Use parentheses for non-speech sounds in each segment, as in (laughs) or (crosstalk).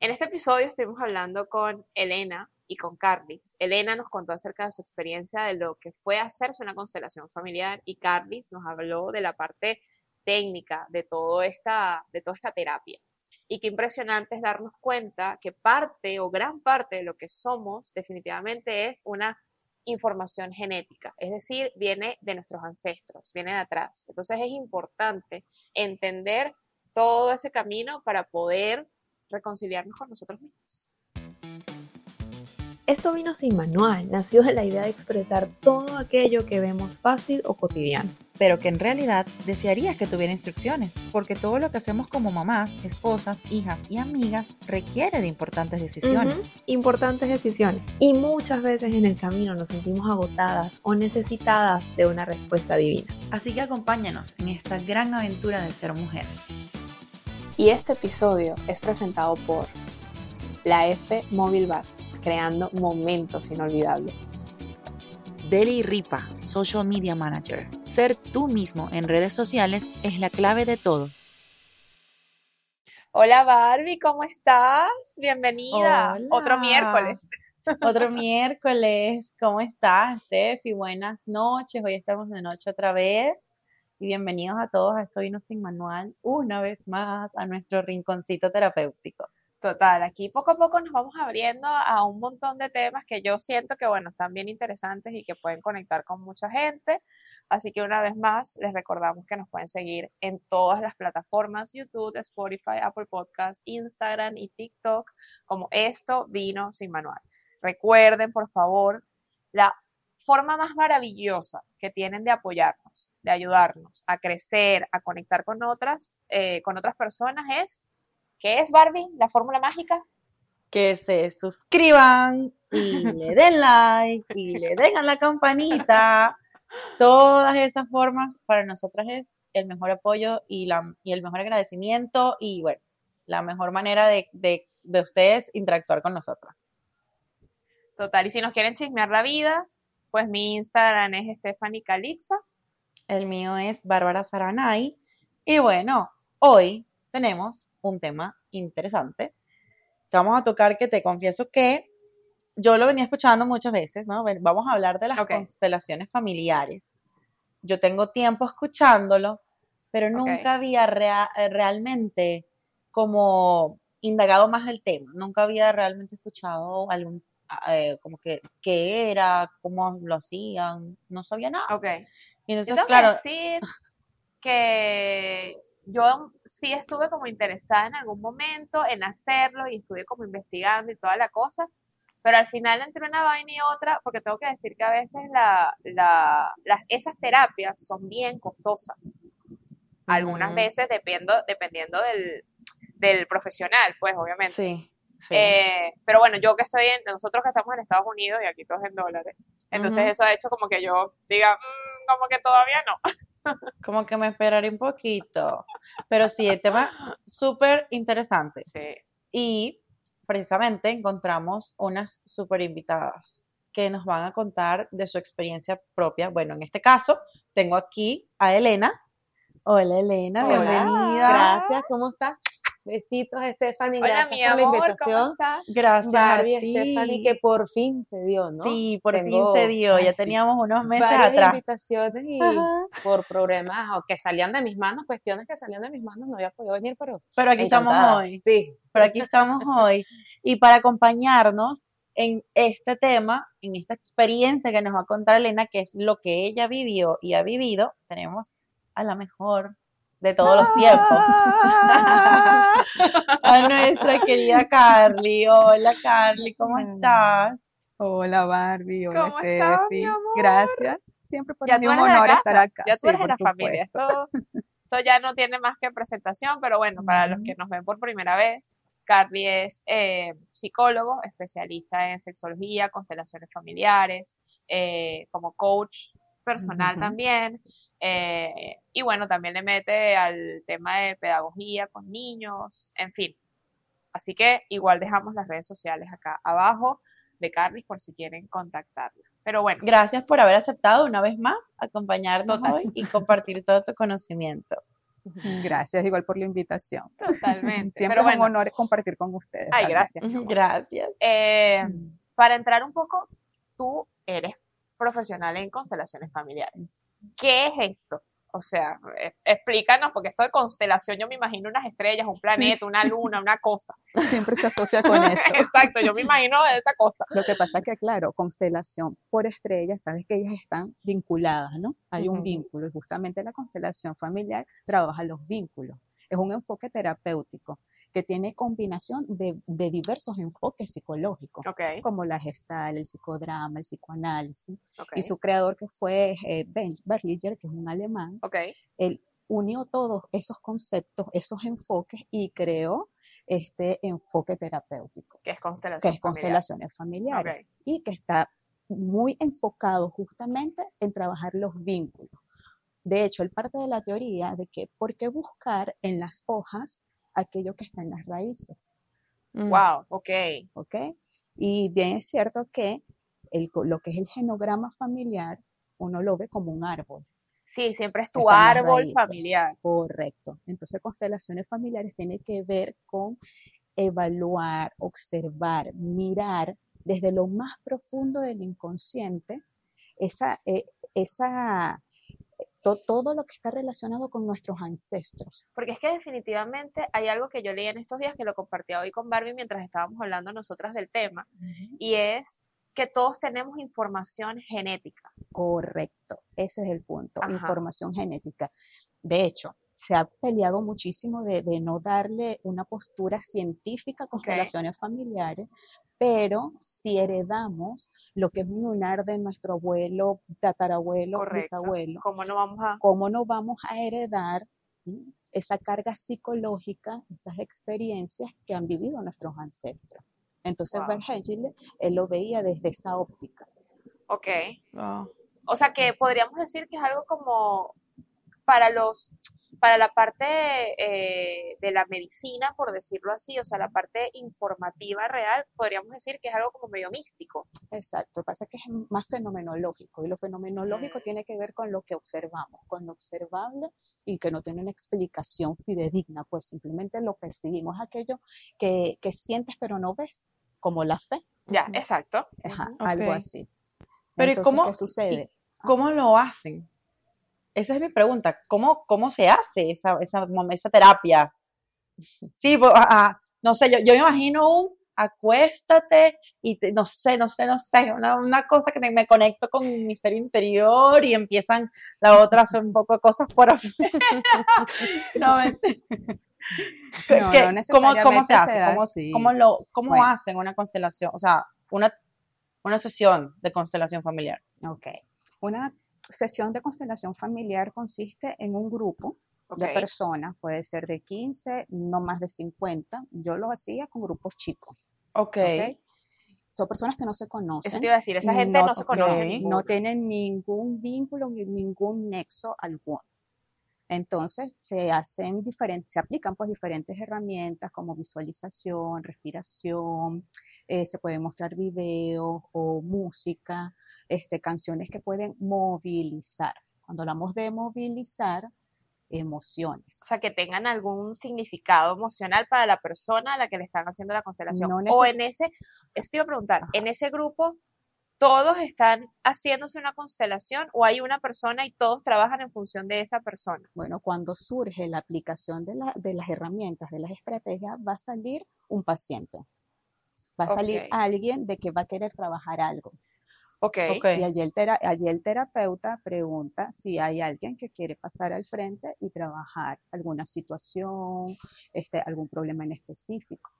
En este episodio estuvimos hablando con Elena y con Carlis. Elena nos contó acerca de su experiencia de lo que fue hacerse una constelación familiar y Carlis nos habló de la parte técnica de, todo esta, de toda esta terapia. Y qué impresionante es darnos cuenta que parte o gran parte de lo que somos definitivamente es una información genética, es decir, viene de nuestros ancestros, viene de atrás. Entonces es importante entender todo ese camino para poder reconciliarnos con nosotros mismos. Esto vino sin manual, nació de la idea de expresar todo aquello que vemos fácil o cotidiano. Pero que en realidad desearías que tuviera instrucciones, porque todo lo que hacemos como mamás, esposas, hijas y amigas requiere de importantes decisiones. Importantes decisiones. Y muchas veces en el camino nos sentimos agotadas o necesitadas de una respuesta divina. Así que acompáñanos en esta gran aventura de ser mujer. Y este episodio es presentado por la F Mobile Bar, creando momentos inolvidables. Deli Ripa, Social Media Manager. Ser tú mismo en redes sociales es la clave de todo. Hola Barbie, ¿cómo estás? Bienvenida. Otro miércoles. Otro (laughs) miércoles. ¿Cómo estás, Steffi? Buenas noches. Hoy estamos de noche otra vez y bienvenidos a todos a Esto Vino Sin Manual, una vez más a nuestro rinconcito terapéutico. Total, aquí poco a poco nos vamos abriendo a un montón de temas que yo siento que, bueno, están bien interesantes y que pueden conectar con mucha gente. Así que una vez más, les recordamos que nos pueden seguir en todas las plataformas, YouTube, Spotify, Apple Podcasts, Instagram y TikTok, como Esto Vino Sin Manual. Recuerden, por favor, la forma más maravillosa que tienen de apoyarnos, de ayudarnos a crecer, a conectar con otras, eh, con otras personas es, ¿qué es Barbie? La fórmula mágica. Que se suscriban y le (laughs) den like y le den a la campanita. Todas esas formas para nosotras es el mejor apoyo y, la, y el mejor agradecimiento y bueno, la mejor manera de, de, de ustedes interactuar con nosotras. Total, y si nos quieren chismear la vida, pues mi Instagram es Stephanie Calixa. El mío es Bárbara Saranay. Y bueno, hoy tenemos un tema interesante vamos a tocar que te confieso que yo lo venía escuchando muchas veces, ¿no? Vamos a hablar de las constelaciones familiares. Yo tengo tiempo escuchándolo, pero nunca había realmente como indagado más el tema. Nunca había realmente escuchado algún eh, como que qué era, cómo lo hacían, no sabía nada. Ok. Y entonces, claro. decir que yo sí estuve como interesada en algún momento en hacerlo y estuve como investigando y toda la cosa, pero al final entre una vaina y otra, porque tengo que decir que a veces la, la, las, esas terapias son bien costosas. Algunas veces dependiendo, dependiendo del, del profesional, pues obviamente. Sí. Eh, pero bueno, yo que estoy en, nosotros que estamos en Estados Unidos y aquí todos en dólares. Entonces eso ha hecho como que yo diga, mm, como que todavía no. (laughs) como que me esperaré un poquito. Pero sí, el tema súper interesante. Sí. Y precisamente encontramos unas súper invitadas que nos van a contar de su experiencia propia. Bueno, en este caso, tengo aquí a Elena. Hola Elena, bienvenida. Gracias, ¿cómo estás? Besitos, Stephanie. gracias por la invitación. Gracias Barbie, a Stephanie, que por fin se dio, ¿no? Sí, por fin se dio. ya teníamos unos meses varias atrás. invitaciones y por problemas o que salían de mis manos, cuestiones que salían de mis manos, no había podido venir, pero. Pero aquí estamos hoy. Sí. Pero aquí estamos hoy. Y para acompañarnos en este tema, en esta experiencia que nos va a contar Elena, que es lo que ella vivió y ha vivido, tenemos a la mejor de todos los tiempos. (laughs) a nuestra querida Carly. Hola Carly, ¿cómo estás? Hola Barbie, hola ¿Cómo estás, Gracias. Siempre por un honor estar acá. Ya tú eres de la familia. Esto, esto, ya no tiene más que presentación, pero bueno, para los que nos ven por primera vez, Carly es eh, psicólogo, especialista en sexología, constelaciones familiares, eh, como coach personal también. Eh, y bueno, también le mete al tema de pedagogía con niños, en fin. Así que igual dejamos las redes sociales acá abajo de Carly por si quieren contactarla. Pero bueno. Gracias por haber aceptado una vez más acompañarnos hoy y compartir todo tu conocimiento. (laughs) Gracias igual por la invitación. Totalmente. Siempre Pero es un honor compartir con ustedes. ay, gracias. Gracias. Eh, Mm. para entrar un poco, tú eres profesional en constelaciones familiares. ¿Qué es esto? O sea, eh, explícanos, porque esto de constelación, yo me imagino unas estrellas, un planeta, una luna, una cosa. Siempre se asocia con (laughs) eso. Exacto, yo me imagino esa cosa. Lo que pasa es que, claro, constelación por estrellas, sabes que ellas están vinculadas, ¿no? Hay un Ujú. vínculo y justamente la constelación familiar trabaja los vínculos. Es un enfoque terapéutico que tiene combinación de, de diversos enfoques psicológicos, Ok, como la gestal, el psicodrama, el psicoanálisis. Y su creador, que fue eh, Ben Berlinger, que es un alemán, ok. él unió todos esos conceptos, esos enfoques y creó este enfoque terapéutico, ¿Qué es que es constelaciones familiares familiar? Ok, y que está muy enfocado justamente en trabajar los vínculos. De hecho, él parte de la teoría de que por qué buscar en las hojas aquello que está en las raíces, Mm. Wow, ok. ¿ok? Y bien es cierto que el lo que es el genograma familiar, uno lo ve como un árbol, Sí, siempre es tu árbol raíces. familiar. correcto. Entonces, constelaciones familiares tiene que ver con evaluar, observar, mirar desde lo más profundo del inconsciente esa, eh, esa, to- todo lo que está relacionado con nuestros ancestros. Porque es que definitivamente hay algo que yo leí en estos días que lo compartí hoy con Barbie mientras estábamos hablando nosotras del tema, y es que todos tenemos información genética. Correcto, ese es el punto, Ajá. información genética. De hecho, se ha peleado muchísimo de, de no darle una postura científica a constelaciones familiares, pero si heredamos lo que es un lunar de nuestro abuelo, tatarabuelo, Correcto. bisabuelo, ¿Cómo no vamos a...? ¿cómo no vamos a heredar esa carga psicológica, esas experiencias que han vivido nuestros ancestros? Entonces, Wow. Hellinger, él lo veía desde esa óptica. Ok. Wow. O sea que podríamos decir que es algo como para los, para la parte eh, de la medicina, por decirlo así, o sea, la parte informativa real, podríamos decir que es algo como medio místico. Exacto, lo que pasa es que es más fenomenológico y lo fenomenológico Mm. tiene que ver con lo que observamos, con lo observable y que no tiene una explicación fidedigna, pues simplemente lo percibimos, aquello que, que sientes pero no ves, como la fe, Ya, exacto. Ajá, algo así. Pero ¿y Entonces, cómo- ¿qué sucede? ¿Cómo lo hacen? Esa es mi pregunta. ¿Cómo, cómo se hace esa, esa, esa terapia? Sí, bo- ah, no sé, yo, yo me imagino un acuéstate y te- no sé, no sé, no sé, una, una cosa que te- me conecto con mi ser interior y empiezan la otra a hacer un poco de cosas por afuera. (laughs) no, mentira. ¿Qué- No, ¿cómo, cómo se hace? se da ¿Cómo, así. cómo lo, cómo Bueno. hacen una constelación? O sea, una, una sesión de constelación familiar. Ok. Una sesión de constelación familiar consiste en un grupo de personas, puede ser de 15, no más de 50. Yo lo hacía con grupos chicos. Ok. ¿ok? Son personas que no se conocen. Eso te iba a decir, esa gente no, se conoce. no tienen ningún vínculo ni ningún nexo alguno. Entonces se hacen diferentes, se aplican pues diferentes herramientas como visualización, respiración, eh, se pueden mostrar videos o música, este, canciones que pueden movilizar. Cuando hablamos de movilizar, emociones. O sea, que tengan algún significado emocional para la persona a la que le están haciendo la constelación. No o en ese, eso te iba a preguntar, en ese grupo, ¿todos están haciéndose una constelación o hay una persona y todos trabajan en función de esa persona? Bueno, cuando surge la aplicación de, la- de las herramientas, de las estrategias, va a salir un paciente. Va a salir alguien de que va a querer trabajar algo. Ok. Ok. Y allí el, tera- allí el terapeuta pregunta si hay alguien que quiere pasar al frente y trabajar alguna situación, este, algún problema en específico.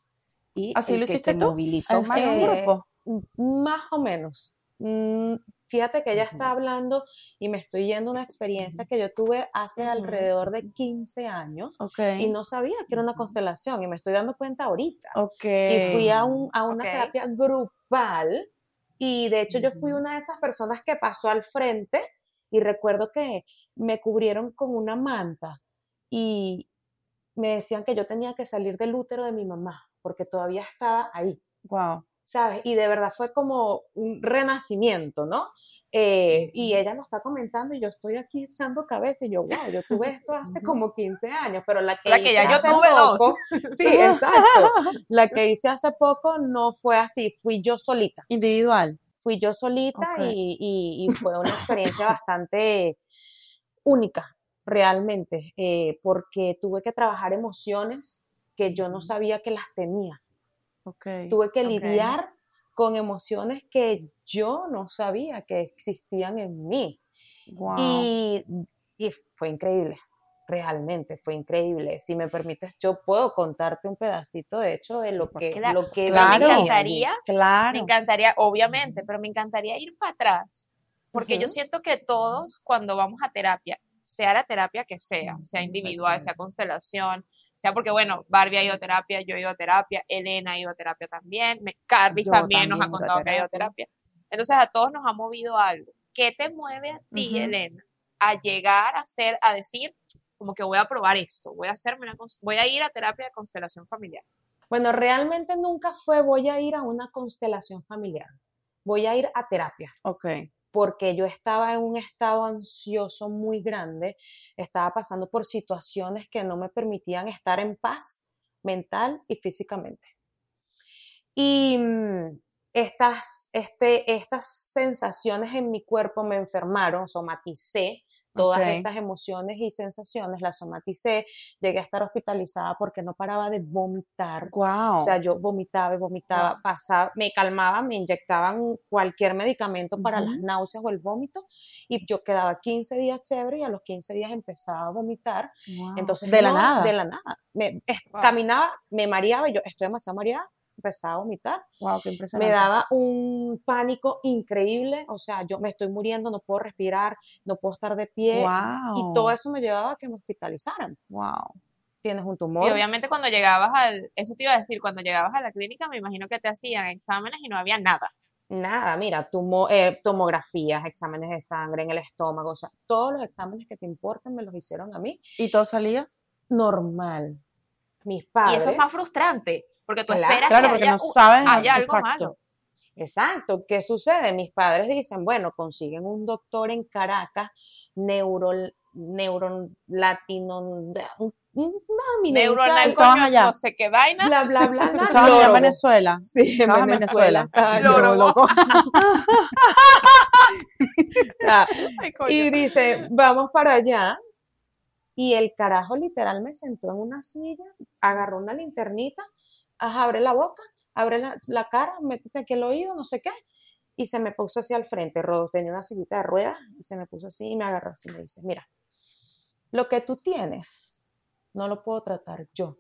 Y ¿Así el lo que hiciste se tú? movilizó ¿Así más sí, grupo? Más o menos. Mm, Fíjate que ella está Ujú. hablando y me estoy yendo a una experiencia que yo tuve hace Ujú. alrededor de 15 años Ok. y no sabía que era una constelación y me estoy dando cuenta ahorita. Ok. Y fui a, un- a una terapia grupal y de hecho yo fui una de esas personas que pasó al frente y recuerdo que me cubrieron con una manta y me decían que yo tenía que salir del útero de mi mamá porque todavía estaba ahí. Wow. ¿sabes? Y de verdad fue como un renacimiento, ¿no? Eh, y ella lo está comentando y yo estoy aquí echando cabeza y yo, wow, yo tuve esto hace como 15 años, pero la que, La que hice ya yo tuve dos. poco, (laughs) sí, exacto, la que hice (laughs) hace poco no fue así, fui yo solita, Individual. fui yo solita Ok. y, y- y fue una experiencia (laughs) bastante única, realmente, eh, porque tuve que trabajar emociones que yo no sabía que las tenía Ok. tuve que lidiar con emociones que yo no sabía que existían en mí. Wow. Y, y fue increíble, realmente fue increíble. Si me permites, yo puedo contarte un pedacito, de hecho, de lo que, Cla- lo que claro. Me encantaría, claro. me encantaría, obviamente, pero me encantaría ir para atrás, porque yo Ujú. siento que todos cuando vamos a terapia, sea la terapia que sea, sea individual, sea constelación, sea porque, bueno, Barbie ha ido a terapia, yo he ido a terapia, Elena ha ido a terapia también, me- Carly también nos ha contado que ha ido a terapia. Entonces a todos nos ha movido algo. ¿Qué te mueve a ti, Ujú. Elena, a llegar a ser, a decir, como que voy a probar esto, voy a hacerme una, voy a ir a terapia de constelación familiar? Bueno, realmente nunca fue voy a ir a una constelación familiar, voy a ir a terapia. Ok. Porque yo estaba en un estado ansioso muy grande, estaba pasando por situaciones que no me permitían estar en paz mental y físicamente. Y mm, estas, este, estas sensaciones en mi cuerpo me enfermaron, somaticé todas estas emociones y sensaciones, las somaticé, llegué a estar hospitalizada porque no paraba de vomitar. Wow. O sea, yo vomitaba y vomitaba, Wow. pasaba, me calmaba, me inyectaban cualquier medicamento para las náuseas o el vómito y yo quedaba 15 días chévere y a los 15 días empezaba a vomitar. Wow. Entonces, de la nada. De la nada. Me, es- Wow. Caminaba, me mareaba y yo estoy demasiado mareada, empezaba a vomitar. Wow, qué impresionante. Me daba un pánico increíble, o sea, yo me estoy muriendo, no puedo respirar, no puedo estar de pie. Wow. Y todo eso me llevaba a que me hospitalizaran. Wow. Tienes un Y tumor. obviamente cuando llegabas al, eso te iba a decir, cuando llegabas a la clínica me imagino que te hacían exámenes y no había nada. Nada, mira, tumo- eh, tomografías, exámenes de sangre en el estómago, o sea, todos los exámenes que te importan me los hicieron a mí. ¿Y todo salía? Normal. Mis padres. Y eso es más frustrante, porque tú Claro, esperas Claro, que haya, no sabes. haya algo exacto. malo. Exacto. ¿Qué sucede? Mis padres dicen, bueno, consiguen un doctor en Caracas, neuro, neuro latino, un- una Neuronal, coño, allá. no sé qué vaina. bla, bla, bla, (laughs) bla. Estabas allá en. Venezuela. Sí, en Venezuela. Loco. (laughs) Y dice, vamos para allá. Y el carajo literal me sentó en una silla, agarró una linternita, ajá, abre la boca, abre la, la cara, métete aquí el oído, no sé qué. Y se me puso así al frente, tenía una sillita de ruedas, y se me puso así y me agarró así y me dice, mira, lo que tú tienes, no lo puedo tratar yo.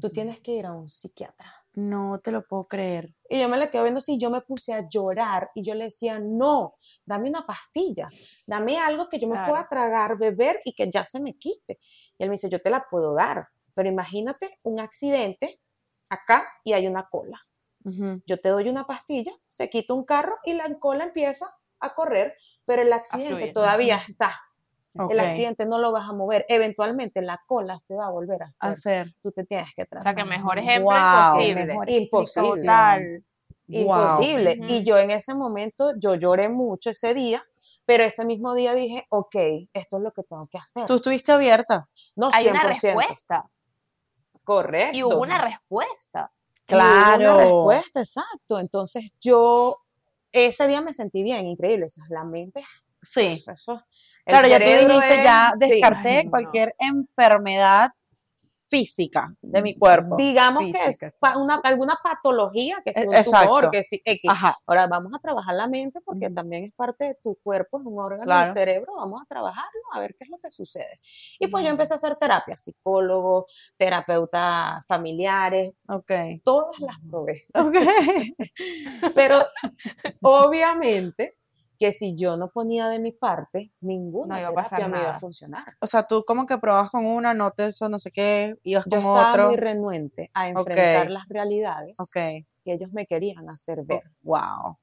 Tú tienes que ir a un psiquiatra. No te lo puedo creer. Y yo me le quedo viendo así, yo me puse a llorar y yo le decía, no, dame una pastilla, dame algo que yo me Claro. pueda tragar, beber y que ya se me quite. Y él me dice, yo te la puedo dar, pero imagínate un accidente acá y hay una cola. Ujú. Yo te doy una pastilla, se quita un carro y la cola empieza a correr, pero el accidente fluir. todavía está. Ok. El accidente no lo vas a mover. Eventualmente la cola se va a volver a hacer. Hacer. Tú te tienes que O tratar. sea, que mejor ejemplo Wow. imposible. Mejor imposible. Total. imposible. Ujú. Y yo en ese momento, yo lloré mucho ese día, pero ese mismo día dije, ok, esto es lo que tengo que hacer. Tú estuviste abierta. no, Hay una 100%. respuesta. Correcto. Y hubo una respuesta. Hubo una Claro. respuesta, exacto. Entonces yo, ese día me sentí bien, increíble. Esa es la mente. Sí. Eso, Claro, ya tú dijiste, es- ya sí. descarté Ay, no. cualquier enfermedad física de mi cuerpo. Digamos que es pa- una, alguna patología, que si E- un tumor, que si X. Ajá. Ahora vamos a trabajar la mente porque también es parte de tu cuerpo, es un órgano Claro. del cerebro, vamos a trabajarlo a ver qué es lo que sucede. Y pues yo empecé a hacer terapia, psicólogo, terapeuta familiares, Ok. todas las probé. Ok. (laughs) Pero obviamente que si yo no ponía de mi parte, ninguna No iba a pasar me iba a funcionar. O sea, tú como que probabas con una, no te eso, no sé qué, ibas Yo con estaba otro. muy renuente a enfrentar las realidades Ok. que ellos me querían hacer ver. Wow.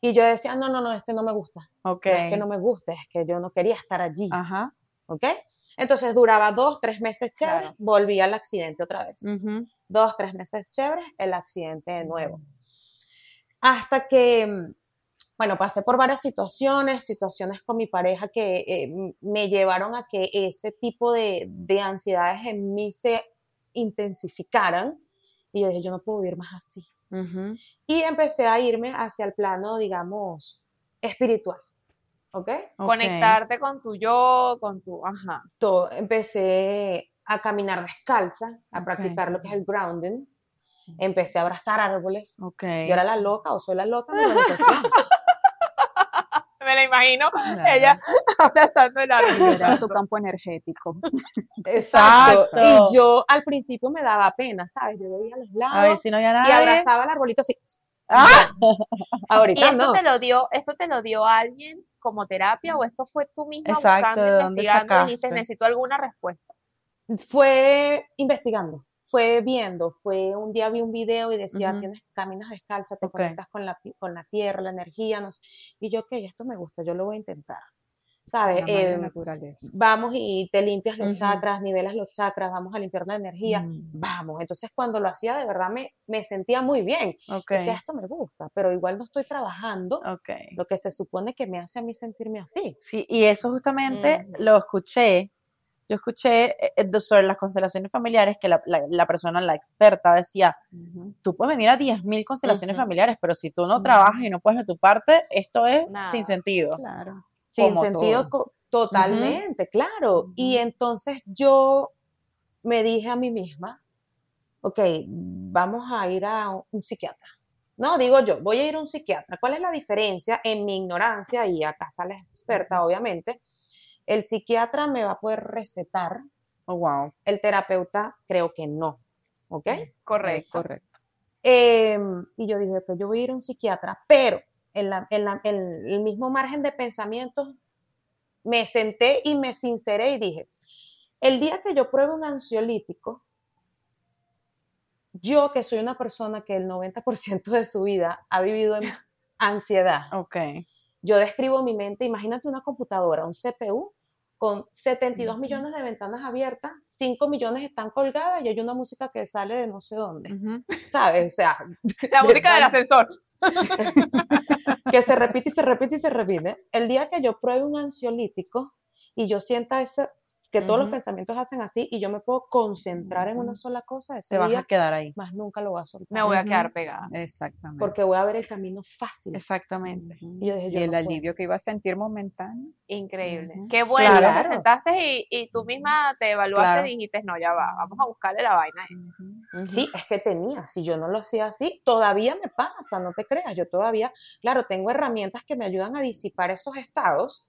Y yo decía, no, no, no, este no me gusta. Ok. No es que no me gusta, es que yo no quería estar allí. Ajá. ¿Ok? Entonces duraba dos, tres meses chévere, Claro. volví al accidente otra vez. Dos, tres meses chévere, el accidente de nuevo. Hasta que mm, bueno, pasé por varias situaciones, situaciones con mi pareja que eh, me llevaron a que ese tipo de, de ansiedades en mí se intensificaran. Y yo dije, yo no puedo vivir más así. Y empecé a irme hacia el plano, digamos, espiritual. ¿Ok? Ok. Conectarte con tu yo, con tu, ajá. todo, empecé a caminar descalza, a practicar lo que es el grounding. Empecé a abrazar árboles. Ok. Yo era la loca o soy la loca de la organización. (laughs) Me la imagino Claro. ella (laughs) abrazando el árbol. Liberar su campo energético. Exacto. (laughs) Exacto. Y yo al principio me daba pena, ¿sabes? Yo veía a los A ver lados si no había y nadie. abrazaba el arbolito así. ¡Ah! (laughs) ¿Y Ahorita esto no. te lo dio, esto te lo dio alguien como terapia o esto fue tú misma Exacto, buscando, ¿de dónde investigando y dijiste, necesito alguna respuesta? Fue investigando, fue viendo, fue un día vi un video y decía, Ujú. tienes, caminas descalza, te Ok. conectas con la, con la tierra, la energía, no sé. y yo, ok, esto me gusta, yo lo voy a intentar, ¿sabes? Eh, naturaleza. vamos y te limpias los Ujú. chakras, nivelas los chakras, vamos a limpiar la energía, Mm, vamos. Entonces cuando lo hacía de verdad me, me sentía muy bien, Ok. decía, esto me gusta, pero igual no estoy trabajando Ok. lo que se supone que me hace a mí sentirme así. Sí, y eso justamente Ujú. lo escuché. Yo escuché eh, eh, sobre las constelaciones familiares que la, la- la persona, la experta, decía, tú puedes venir a 10.000 constelaciones familiares, pero si tú no trabajas y no pones de tu parte, esto es Nada. sin sentido. Claro. Sin sentido, totalmente, claro. Y entonces yo me dije a mí misma, ok, vamos a ir a un psiquiatra. No, digo yo, voy a ir a un psiquiatra. ¿Cuál es la diferencia en mi ignorancia? Y acá está la experta, obviamente. El psiquiatra me va a poder recetar, Oh, wow. el terapeuta creo que no, ¿ok? Correcto. Correcto. Em, y yo dije, pues yo voy a ir a un psiquiatra, pero en, la- en la- en el mismo margen de pensamientos me senté y me sinceré y dije, el día que yo pruebe un ansiolítico, yo que soy una persona que el 90% de su vida ha vivido en (laughs) ansiedad, Ok. Yo describo mi mente, imagínate una computadora, un CPU con 72 millones de ventanas abiertas, 5 millones están colgadas y hay una música que sale de no sé dónde, Ujú. ¿sabes? O sea, La música del ascensor. (laughs) que se repite y se repite y se repite. El día que yo pruebe un ansiolítico y yo sienta ese, que todos los pensamientos hacen así y yo me puedo concentrar en una sola cosa, ese Te vas a día quedar ahí. más nunca lo voy a soltar. Me voy a quedar pegada. Exactamente. Porque voy a ver el camino fácil. Exactamente. Y yo dije, y yo el no puedo. alivio que iba a sentir momentáneo. Increíble. Ujú. Qué bueno Claro. que te sentaste y, y tú misma te evaluaste Claro. y dijiste, no, ya va, vamos a buscarle la vaina. a esto". Sí, es que tenía, si yo no lo hacía así, todavía me pasa, no te creas, yo todavía, claro, tengo herramientas que me ayudan a disipar esos estados,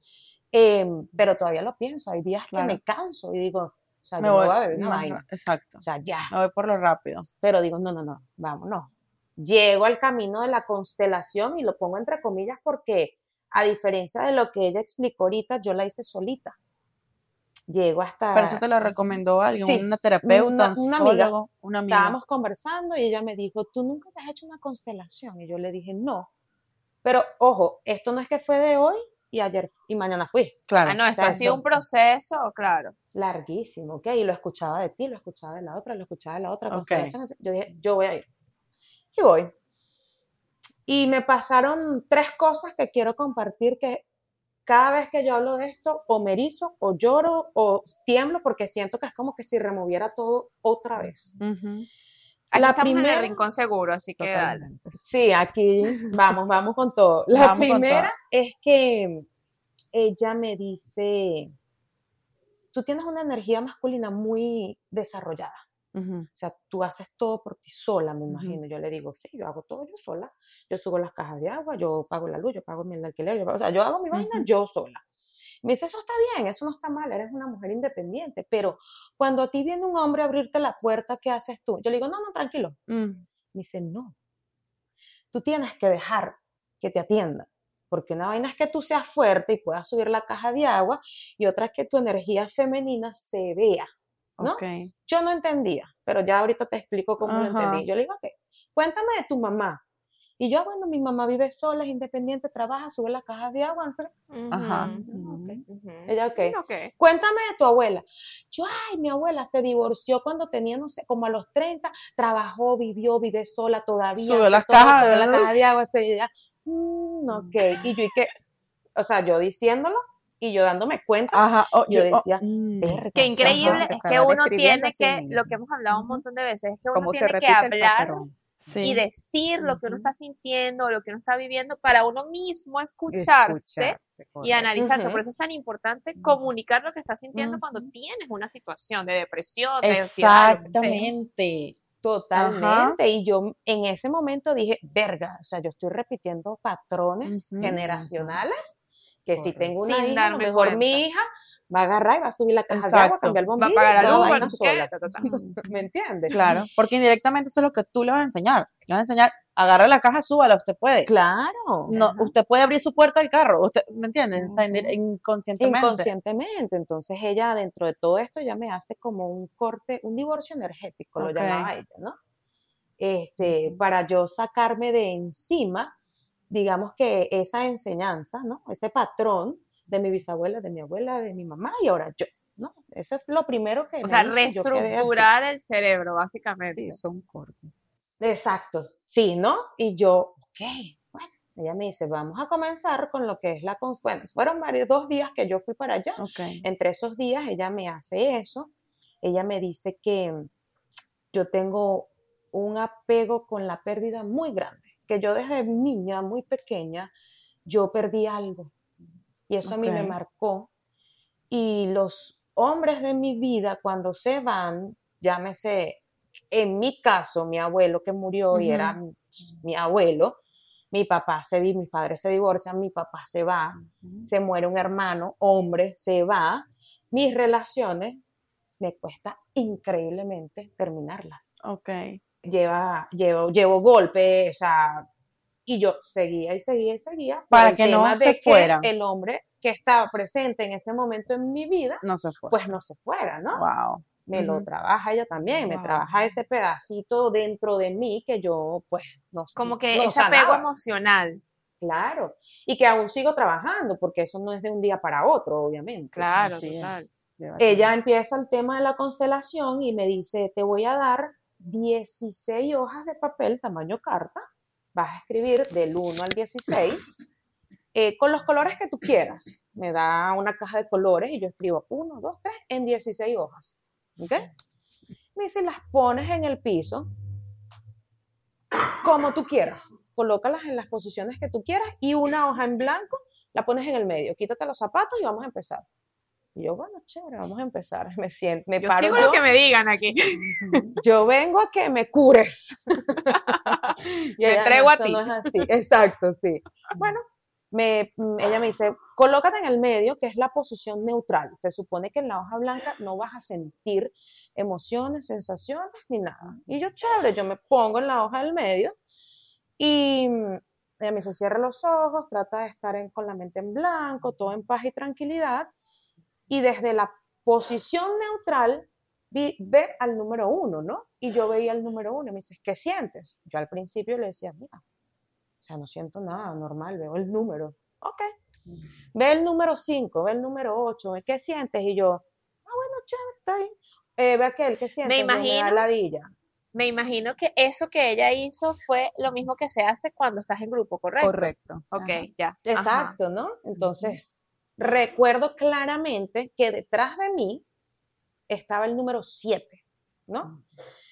em, pero todavía lo pienso, hay días Claro. que me canso y digo, o sea, Me yo voy. a beber una más vaina, Exacto. o sea, ya, Me voy por lo rápido. pero digo, no, no, no, vámonos. Llego al camino de la constelación y lo pongo entre comillas porque, a diferencia de lo que ella explicó ahorita, yo la hice solita. Llego hasta... Pero eso te lo recomendó alguien, Sí, una terapeuta, una- un una amiga. una amiga. estábamos conversando y ella me dijo, ¿tú nunca te has hecho una constelación? Y yo le dije, no. Pero ojo, esto no es que fue de hoy y ayer y mañana fui. Claro. Ah, no, esto sea, ha sido eso- un proceso, claro. Larguísimo, ¿ok? Y lo escuchaba de ti, lo escuchaba de la otra, lo escuchaba de la otra. Ok. constelación. Yo dije, yo voy a ir. Y voy. Y me pasaron tres cosas que quiero compartir que cada vez que yo hablo de esto, o me erizo, o lloro, o tiemblo, porque siento que es como que si removiera todo otra vez. Aquí La estamos en primera- el rincón seguro, así que dale. Sí, aquí vamos, vamos con todo. La Vamos primera es que ella me dice, tú tienes una energía masculina muy desarrollada. O sea, tú haces todo por ti sola, me imagino. Yo le digo, sí, yo hago todo yo sola. Yo subo las cajas de agua, yo pago la luz, yo pago mi alquiler, yo pago- o sea, yo hago mi vaina Ujú. yo sola. Me dice, eso está bien, eso no está mal, eres una mujer independiente, pero cuando a ti viene un hombre a abrirte la puerta, ¿qué haces tú? Yo le digo, no, no, tranquilo. Mm. Me dice, no. Tú tienes que dejar que te atiendan. Porque una vaina es que tú seas fuerte y puedas subir la caja de agua y otra es que tu energía femenina se vea. ¿no? Yo no entendía, pero ya ahorita te explico cómo lo entendí. Yo le digo, ok, cuéntame de tu mamá. Y yo, bueno, mi mamá vive sola, es independiente, trabaja, sube las cajas de agua, no sé. Ajá. Ujú. Ella, ok. Ok. Cuéntame de tu abuela. Yo, ay, mi abuela se divorció cuando tenía, no sé, como a los 30, trabajó, vivió, vive sola todavía. Subió las cajas, subió la ¿verdad? caja de agua, ella, mm, ok. Y yo, y que, o sea, yo diciéndolo y yo dándome cuenta. Ajá, oh, yo oh, decía, mm, verga, Qué increíble es que uno tiene que, lo que hemos hablado un montón de veces, es que uno tiene que hablar patrón. Sí. y decir lo que uno está sintiendo, lo que uno está viviendo, para uno mismo escucharse Escucharse, y analizarse. Por eso es tan importante comunicar lo que estás sintiendo cuando tienes una situación de depresión, de ansiedad. Exactamente. Totalmente. Y yo en ese momento dije, verga, o sea, yo estoy repitiendo patrones generacionales que si tengo una Sin hija, darme mejor cuenta. mi hija va a agarrar y va a subir la caja de agua, cambiar el Va a bombillo, pagar la luz, vaina no sé qué, sola. ta, ta, ta. ¿Me entiendes? Claro, porque indirectamente eso es lo que tú le vas a enseñar. Le vas a enseñar, agarra la caja, súbala, usted puede. Claro. No, Ajá. usted puede abrir su puerta del carro, usted, ¿me entiendes? O sea, inconscientemente. Inconscientemente. Entonces ella dentro de todo esto ya me hace como un corte, un divorcio energético, lo llamaba ella, ¿no? Este, para yo sacarme de encima, digamos que esa enseñanza, ¿no? Ese patrón de mi bisabuela, de mi abuela, de mi mamá y ahora yo, ¿no? Ese es lo primero que O me sea, hizo, reestructurar el cerebro, básicamente. Sí, son cortes. Exacto, sí, ¿no? Y yo, ok, bueno, ella me dice, vamos a comenzar con lo que es la, cons- bueno, fueron varios, dos días que yo fui para allá. Ok. Entre esos días ella me hace eso, ella me dice que yo tengo un apego con la pérdida muy grande, que yo desde niña, muy pequeña, yo perdí algo y eso a mí me marcó. Y los hombres de mi vida cuando se van, llámese, en mi caso, mi abuelo que murió y era mi, mi abuelo, mi papá se di, mis padres se divorcian, mi papá se va, se muere un hermano, hombre, se va, mis relaciones me cuesta increíblemente terminarlas. Ok. Lleva, llevo, llevo golpes, o sea, y yo seguía y seguía y seguía. Para que no se fueran. El hombre que estaba presente en ese momento en mi vida, No se fue. pues no se fuera, ¿no? wow. Me lo Ujú. trabaja ella también, me Wow. trabaja ese pedacito dentro de mí que yo, pues, no Como que no ese apego sanaba. emocional. Claro, y que aún sigo trabajando, porque eso no es de un día para otro, obviamente. Claro, total. Ella empieza el tema de la constelación y me dice, te voy a dar 16 hojas de papel tamaño carta, vas a escribir del 1 al 16 eh, con los colores que tú quieras. Me da una caja de colores y yo escribo 1, 2, 3 en 16 hojas. ¿Ok? Me dice, las pones en el piso como tú quieras. Colócalas en las posiciones que tú quieras y una hoja en blanco la pones en el medio. Quítate los zapatos y vamos a empezar. Y yo, bueno, chévere, vamos a empezar. (laughs) Me siento, me Yo paro sigo yo, lo que me digan aquí. (laughs) yo vengo a que me cures. (laughs) y Me ella, entrego "No, a ti". no es así. Exacto, sí. Bueno, me, mm, ella me dice, colócate en el medio, que es la posición neutral. Se supone que en la hoja blanca no vas a sentir emociones, sensaciones, ni nada. Y yo, chévere, yo me pongo en la hoja del medio y mm, ella me dice, cierra los ojos, trata de estar en- con la mente en blanco, todo en paz y tranquilidad. Y desde la posición neutral, vi, ve al número uno, ¿no? Y yo veía el número uno y me dice, ¿qué sientes? Yo al principio le decía, mira, o sea, no siento nada, normal, veo el número. Ok. Ve el número 5, ve el número 8, ¿qué sientes? Y yo, ah, bueno, chévere, está bien. Eh, ve aquel, ¿qué sientes? Da imagino- ladilla. Me imagino que eso que ella hizo fue lo mismo que se hace cuando estás en grupo, ¿correcto? Correcto. Ok, Ajá. ya. Ajá. Exacto, ¿no? Entonces, recuerdo claramente que detrás de mí estaba el número 7, ¿no?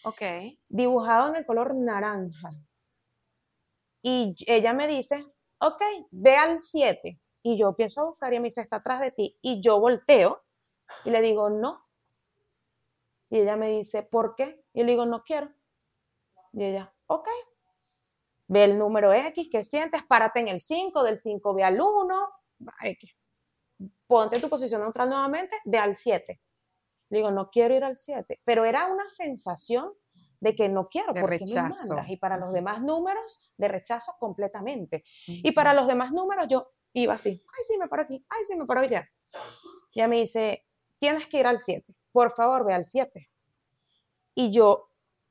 Ok. Dibujado en el color naranja. Y ella me dice, ok, ve al 7. Y yo empiezo a buscar y me dice, está atrás de ti. Y yo volteo y le digo, no. Y ella me dice, ¿por qué? Y yo le digo, no quiero. Y ella, ok. Ve el número X, ¿qué sientes? Párate en el 5, del 5 ve al 1, X. Ponte tu posición neutral nuevamente, ve al 7. Le digo, no quiero ir al 7. Pero era una sensación de que no quiero, De porque me rechazo. mandas. Y para los demás números, de rechazo completamente. Y para los demás números, yo iba así, ay, sí, me paro aquí, ay, sí, me paro allá. Y ella me dice, tienes que ir al 7, por favor, ve al 7. Y yo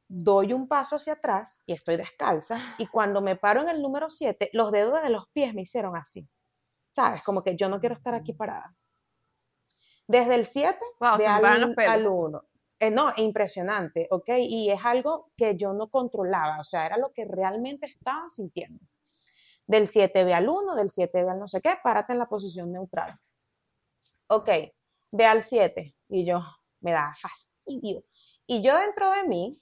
doy un paso hacia atrás y estoy descalza, y cuando me paro en el número 7, los dedos de los pies me hicieron así, ¿sabes? Como que yo no quiero estar aquí parada. Desde el 7 Wow, de al, al 1. Eh, no, impresionante, ¿ok? Y es algo que yo no controlaba, o sea, era lo que realmente estaba sintiendo. Del 7 ve al 1, del 7 ve al no sé qué, párate en la posición neutral. Ok, ve al 7. Y yo, me da fastidio. Y yo dentro de mí,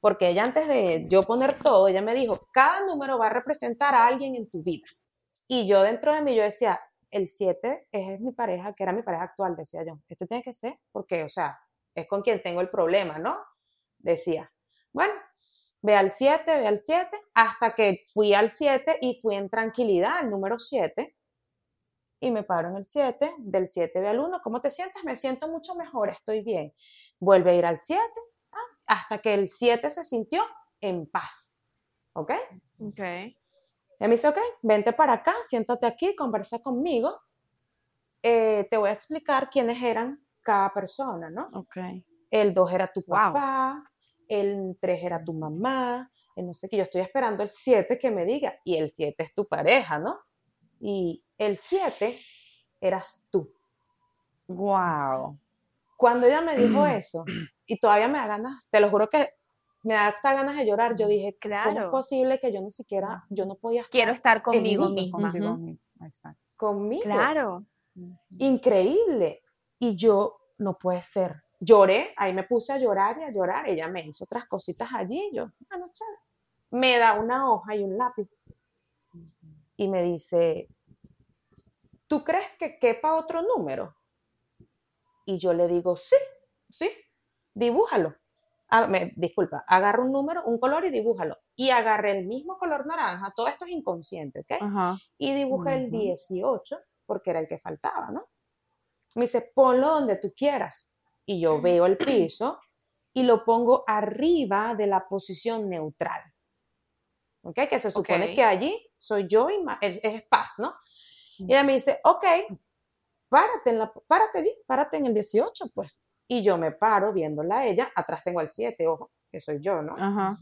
porque ella antes de yo poner todo, ella me dijo, cada número va a representar a alguien en tu vida. Y yo dentro de mí, yo decía, el 7 es mi pareja, que era mi pareja actual, decía yo. Este tiene que ser, porque, o sea, es con quien tengo el problema, ¿no? Decía. Bueno, ve al 7, ve al 7, hasta que fui al 7 y fui en tranquilidad al número 7 y me paro en el 7, del 7 ve al 1, ¿cómo te sientes? Me siento mucho mejor, estoy bien. Vuelve a ir al 7, ah, hasta que el 7 se sintió en paz. ¿Ok? Ok. Y me dice, ok, vente para acá, siéntate aquí, conversa conmigo. Eh, te voy a explicar quiénes eran cada persona, ¿no? Ok. El 2 era tu Wow. papá, el 3 era tu mamá, el no sé qué. Yo estoy esperando el 7 que me diga, y el 7 es tu pareja, ¿no? Y el 7 eras tú. Wow. Cuando ella me dijo eso, y todavía me da ganas, te lo juro que me da hasta ganas de llorar, yo dije, ¿cómo es Claro. posible que yo ni siquiera, yo no podía estar Quiero estar conmigo misma. Consigo mismo. Exacto. conmigo? Claro. increíble. Y yo, no puede ser. Lloré, ahí me puse a llorar y a llorar. Ella me hizo otras cositas allí. Yo, bueno, chévere. Me da una hoja y un lápiz. Y me dice, ¿tú crees que quepa otro número? Y yo le digo, sí, sí, dibújalo. Ah, me- disculpa, agarra un número, un color y dibújalo. Y agarré el mismo color naranja, todo esto es inconsciente, ¿ok? Ajá. y dibujé el Ujú. 18 porque era el que faltaba, ¿no? Me dice, ponlo donde tú quieras. Y yo veo el piso y lo pongo arriba de la posición neutral. ¿Ok? Que se supone Ok. que allí soy yo y es paz, ¿no? Y ella me dice, ok, párate, en la, párate allí, párate en el 18, pues. Y yo me paro viéndola a ella, atrás tengo el 7, ojo, que soy yo, ¿no? Ajá.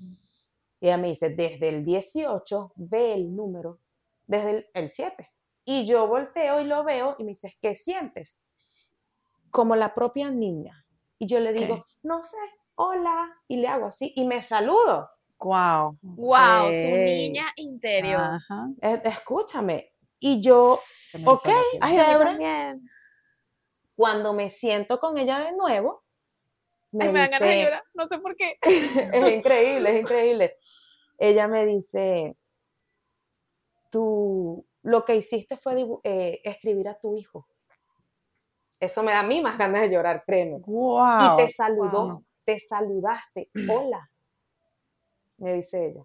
Y ella me dice, desde el 18 ve el número, desde el, el 7. Y yo volteo y lo veo y me dice, ¿qué sientes? Como la propia niña. Y yo le digo, Ok. no sé, hola. Y le hago así y me saludo. Wow. Wow, tu Ok. niña interior. Ajá. Eh, escúchame. Y yo, ok, chévere. Cuando me siento con ella de nuevo, me, Ay, me dan ganas de dice, llorar. No sé por qué. (laughs) es increíble, es increíble. Ella me dice, tú lo que hiciste fue eh, escribir a tu hijo. Eso me da a mí más ganas de llorar, créeme. Wow. Y te saludó, wow. te saludaste, (clears throat) hola, me dice ella.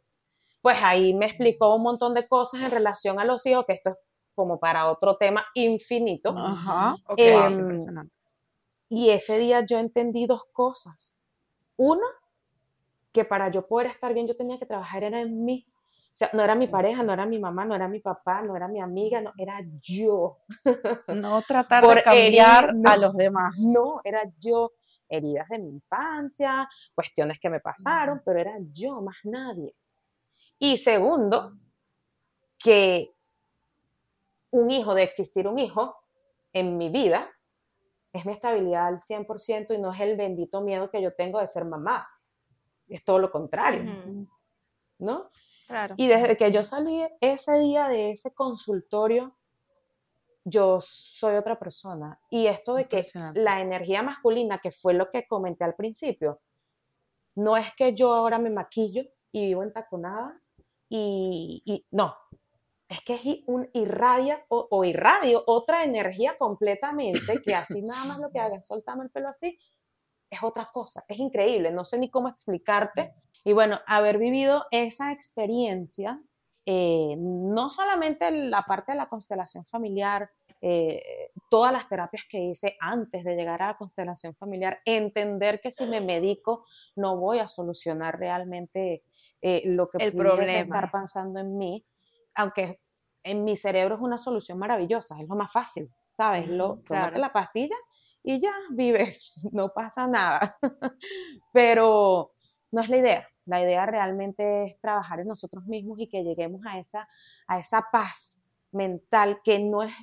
Pues ahí me explicó un montón de cosas en relación a los hijos, que esto es como para otro tema infinito. Ajá. Ok. Eh, Wow, impresionante. Y ese día yo entendí dos cosas. Una, que para yo poder estar bien yo tenía que trabajar era en mí. O sea, no era mi pareja, no era mi mamá, no era mi papá, no era mi amiga, no, era yo. (laughs) No tratar por de cambiar herir, a no, los demás. No, era yo. Heridas de mi infancia, cuestiones que me pasaron, pero era yo, más nadie. Y segundo, que un hijo, de existir un hijo en mi vida, es mi estabilidad al 100% y no es el bendito miedo que yo tengo de ser mamá. Es todo lo contrario, ¿no? Claro. Y desde que yo salí ese día de ese consultorio, yo soy otra persona. Y esto de que la energía masculina, que fue lo que comenté al principio, no es que yo ahora me maquillo y vivo entaconada y, y no, es que es un irradia o, o irradio otra energía completamente que así nada más lo que haga es soltarme el pelo así, es otra cosa, es increíble, no sé ni cómo explicarte. Y bueno, haber vivido esa experiencia, eh, no solamente la parte de la constelación familiar, eh, todas las terapias que hice antes de llegar a la constelación familiar, entender que si me medico no voy a solucionar realmente eh, lo que El pudiese problema. estar pensando en mí, aunque en mi cerebro es una solución maravillosa, es lo más fácil, ¿sabes? Lo, claro. tómate la pastilla y ya vives, (laughs) no pasa nada. (laughs) Pero no es la idea. La idea realmente es trabajar en nosotros mismos y que lleguemos a esa, a esa paz mental que no es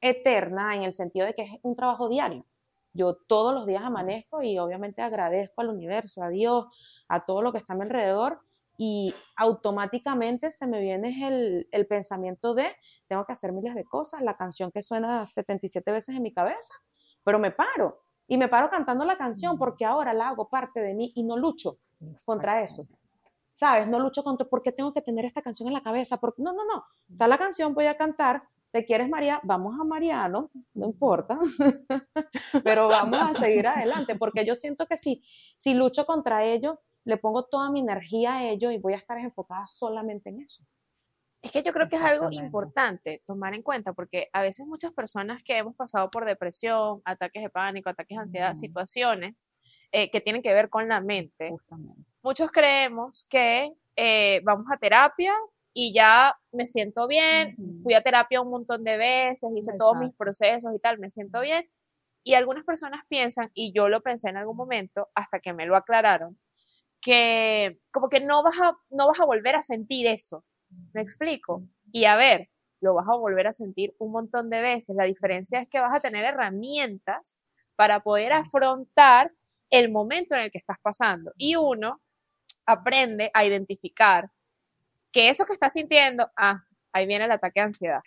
eterna en el sentido de que es un trabajo diario. Yo todos los días amanezco y obviamente agradezco al universo, a Dios, a todo lo que está a mi alrededor, y automáticamente se me viene el, el pensamiento de, tengo que hacer miles de cosas, la canción que suena 77 veces en mi cabeza, pero me paro. Y me paro cantando la canción porque ahora la hago parte de mí y no lucho contra eso. ¿Sabes? No lucho contra por qué tengo que tener esta canción en la cabeza. Porque, no, no, no. Está la canción, voy a cantar. ¿Te quieres María? Vamos a Mariano, no importa. (laughs) Pero vamos a seguir adelante porque yo siento que si, si lucho contra ello, le pongo toda mi energía a ello y voy a estar enfocada solamente en eso. Es que yo creo que es algo importante tomar en cuenta porque a veces muchas personas que hemos pasado por depresión, ataques de pánico, ataques de ansiedad, Ujú. situaciones eh, que tienen que ver con la mente, Justamente. muchos creemos que eh, vamos a terapia y ya me siento bien, Ujú. fui a terapia un montón de veces, hice todos mis Exacto. procesos y tal, me siento bien. Y algunas personas piensan, y yo lo pensé en algún momento hasta que me lo aclararon, que como que no vas a, no vas a volver a sentir eso. ¿Me explico? Y a ver, lo vas a volver a sentir un montón de veces. La diferencia es que vas a tener herramientas para poder afrontar el momento en el que estás pasando. Y uno aprende a identificar que eso que estás sintiendo, ah, ahí viene el ataque de ansiedad.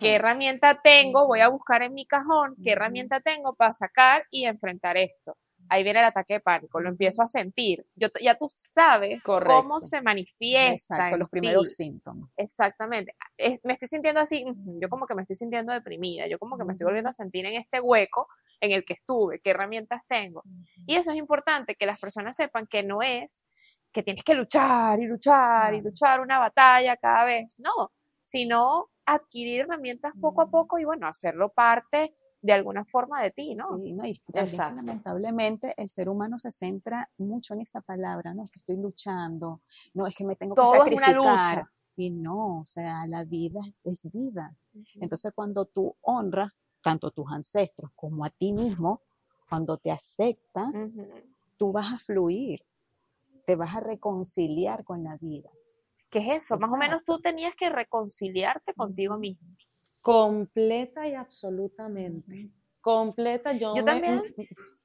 ¿Qué herramienta tengo? Voy a buscar en mi cajón qué herramienta tengo para sacar y enfrentar esto. Ahí viene el ataque de pánico, lo empiezo a sentir. Yo, ya tú sabes Correcto. cómo se manifiesta. Exacto, en los primeros ti. síntomas. Exactamente. Es- me estoy sintiendo así, yo como que me estoy sintiendo deprimida, yo como que me estoy volviendo a sentir en este hueco en el que estuve, qué herramientas tengo. Y eso es importante, que las personas sepan que no es que tienes que luchar y luchar y luchar una batalla cada vez, no, sino adquirir herramientas poco a poco y bueno, hacerlo parte de alguna forma de ti, ¿no? Sí, ¿no? Y también lamentablemente el ser humano se centra mucho en esa palabra, ¿no? Es que estoy luchando, no, es que me tengo Todo que es una sacrificar. lucha. Y no, o sea, la vida es vida. Entonces, cuando tú honras tanto a tus ancestros como a ti mismo, cuando te aceptas, tú vas a fluir, te vas a reconciliar con la vida. ¿Qué es eso? Más o menos tú tenías que reconciliarte contigo mismo. Completa y absolutamente. Completa, yo, Yo me, también.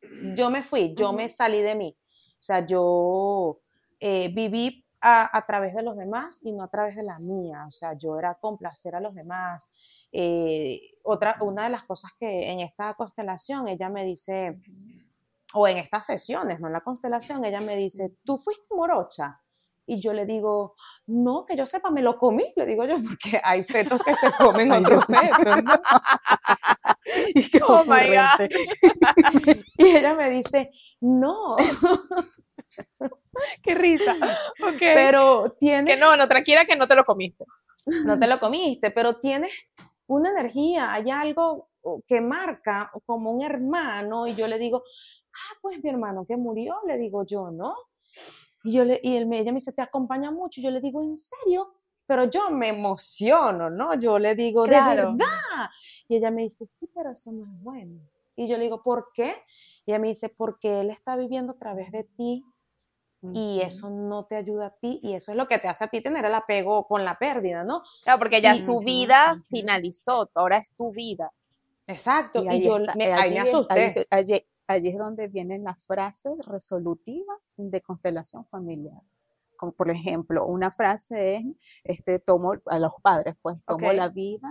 (clears throat) yo me fui, yo me salí de mí. O sea, yo eh, viví a, a través de los demás y no a través de la mía. O sea, yo era complacer a los demás. Eh, otra, una de las cosas que en esta constelación ella me dice, o en estas sesiones, no en la constelación, ella me dice, tú fuiste morocha. Y yo le digo, no, que yo sepa, me lo comí, le digo yo, porque (laughs) hay fetos que se (laughs) comen otros fetos. ¿no? (laughs) Y qué Oh my God. ocurrente. Y ella me dice, no, Qué risa. Pero que tienes, no, no, tranquila que no te lo comiste. no te lo comiste, pero tienes una energía, hay algo que marca como un hermano. Y yo le digo, ah, pues mi hermano que murió, le digo yo, ¿no? Y, yo le, y él me, ella me dice, te acompaña mucho. Yo le digo, ¿en serio? Pero yo me emociono, ¿no? Yo le digo, Claro. ¿de verdad? Y ella me dice, sí, pero eso no es bueno. Y yo le digo, ¿por qué? Y ella me dice, porque él está viviendo a través de ti y eso no te ayuda a ti y eso es lo que te hace a ti tener el apego con la pérdida, ¿no? Claro, porque ya Y- su vida finalizó, ahora es tu vida. Exacto. Y, yo está, me, eh, ahí me asusté. allí- allí es donde vienen las frases resolutivas de constelación familiar. Como por ejemplo, una frase es, este, tomo a los padres, pues tomo la vida,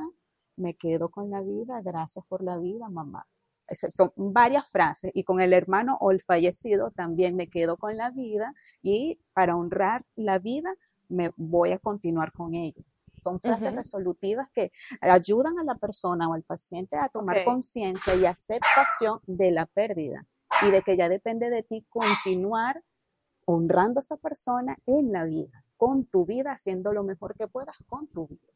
me quedo con la vida, gracias por la vida, mamá. Esas Son varias frases y con el hermano o el fallecido también me quedo con la vida y para honrar la vida me voy a continuar con ello. Son frases Ujú. resolutivas que ayudan a la persona o al paciente a tomar Ok. conciencia y aceptación de la pérdida y de que ya depende de ti continuar honrando a esa persona en la vida, con tu vida, haciendo lo mejor que puedas con tu vida.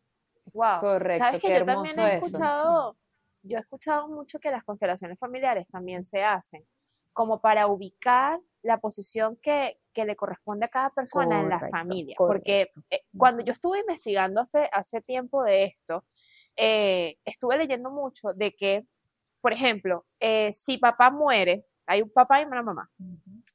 Wow. Correcto, Sabes que qué yo también he hermoso eso. escuchado, yo he escuchado mucho que las constelaciones familiares también se hacen como para ubicar la posición que, que le corresponde a cada persona en la familia. correcto. Porque eh, cuando yo estuve investigando hace, hace tiempo de esto, eh, estuve leyendo mucho de que, por ejemplo, eh, si papá muere, hay un papá y una mamá,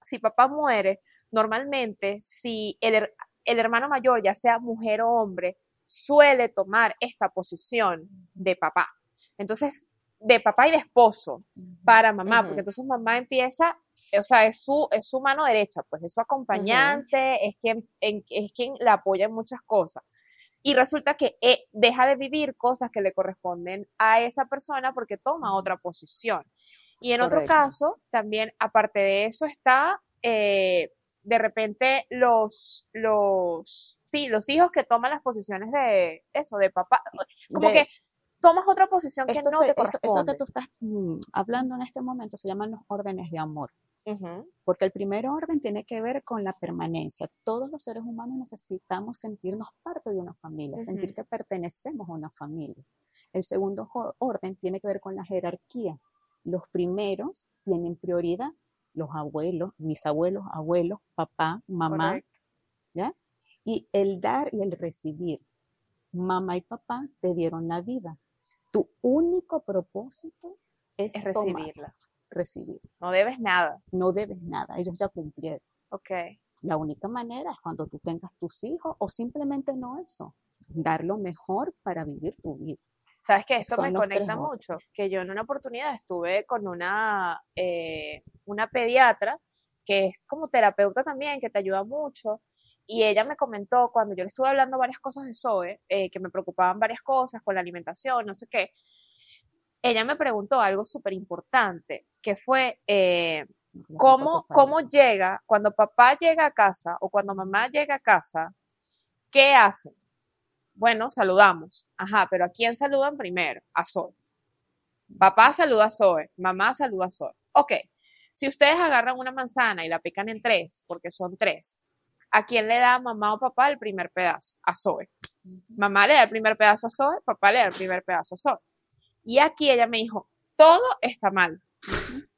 si papá muere, normalmente si el, el hermano mayor, ya sea mujer o hombre, suele tomar esta posición de papá. Entonces, de papá y de esposo para mamá, porque entonces mamá empieza, o sea, es su, es su mano derecha, pues es su acompañante, es, quien, en- es quien la apoya en muchas cosas. Y resulta que eh, deja de vivir cosas que le corresponden a esa persona porque toma otra posición. Y en otro Correcto. caso, también, aparte de eso, está eh, de repente los, los, sí, los hijos que toman las posiciones de eso, de papá, como De- que tomas otra posición que no se- te eso, eso que corresponde. tú estás mm, hablando en este momento se llaman los órdenes de amor. Porque el primer orden tiene que ver con la permanencia. Todos los seres humanos necesitamos sentirnos parte de una familia, sentir que pertenecemos a una familia. El segundo orden tiene que ver con la jerarquía. Los primeros tienen prioridad, los abuelos, bisabuelos, abuelos, papá, mamá. ¿ya? Y el dar y el recibir. Mamá y papá te dieron la vida. Tu único propósito es, Es tomar, recibirla. recibir. No debes nada. No debes nada, ellos ya cumplieron. Ok. La única manera es cuando tú tengas tus hijos o simplemente no eso, dar lo mejor para vivir tu vida. Sabes que esto Son me conecta mucho, que yo en una oportunidad estuve con una, eh, una pediatra que es como terapeuta también, que te ayuda mucho, y ella me comentó cuando yo le estuve hablando varias cosas de Zoe, eh, que me preocupaban varias cosas con la alimentación, no sé qué, ella me preguntó algo súper importante, que fue eh, cómo, cómo llega, cuando papá llega a casa o cuando mamá llega a casa, ¿qué hacen? Bueno, saludamos. Ajá, pero ¿a quién saludan primero? A Zoe. Papá saluda a Zoe, mamá saluda a Zoe. Ok, si ustedes agarran una manzana y la pican en tres, porque son tres, ¿a quién le da mamá o papá el primer pedazo? A Zoe. Mamá le da el primer pedazo a Zoe, papá le da el primer pedazo a Zoe. Y aquí ella me dijo, todo está mal.